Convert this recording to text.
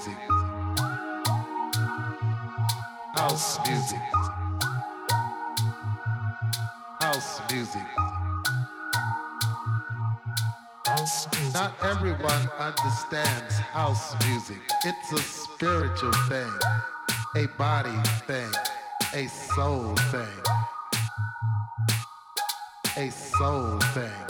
music, house music, house music. Not everyone understands house music. It's a spiritual thing, a body thing, a soul thing, a soul thing.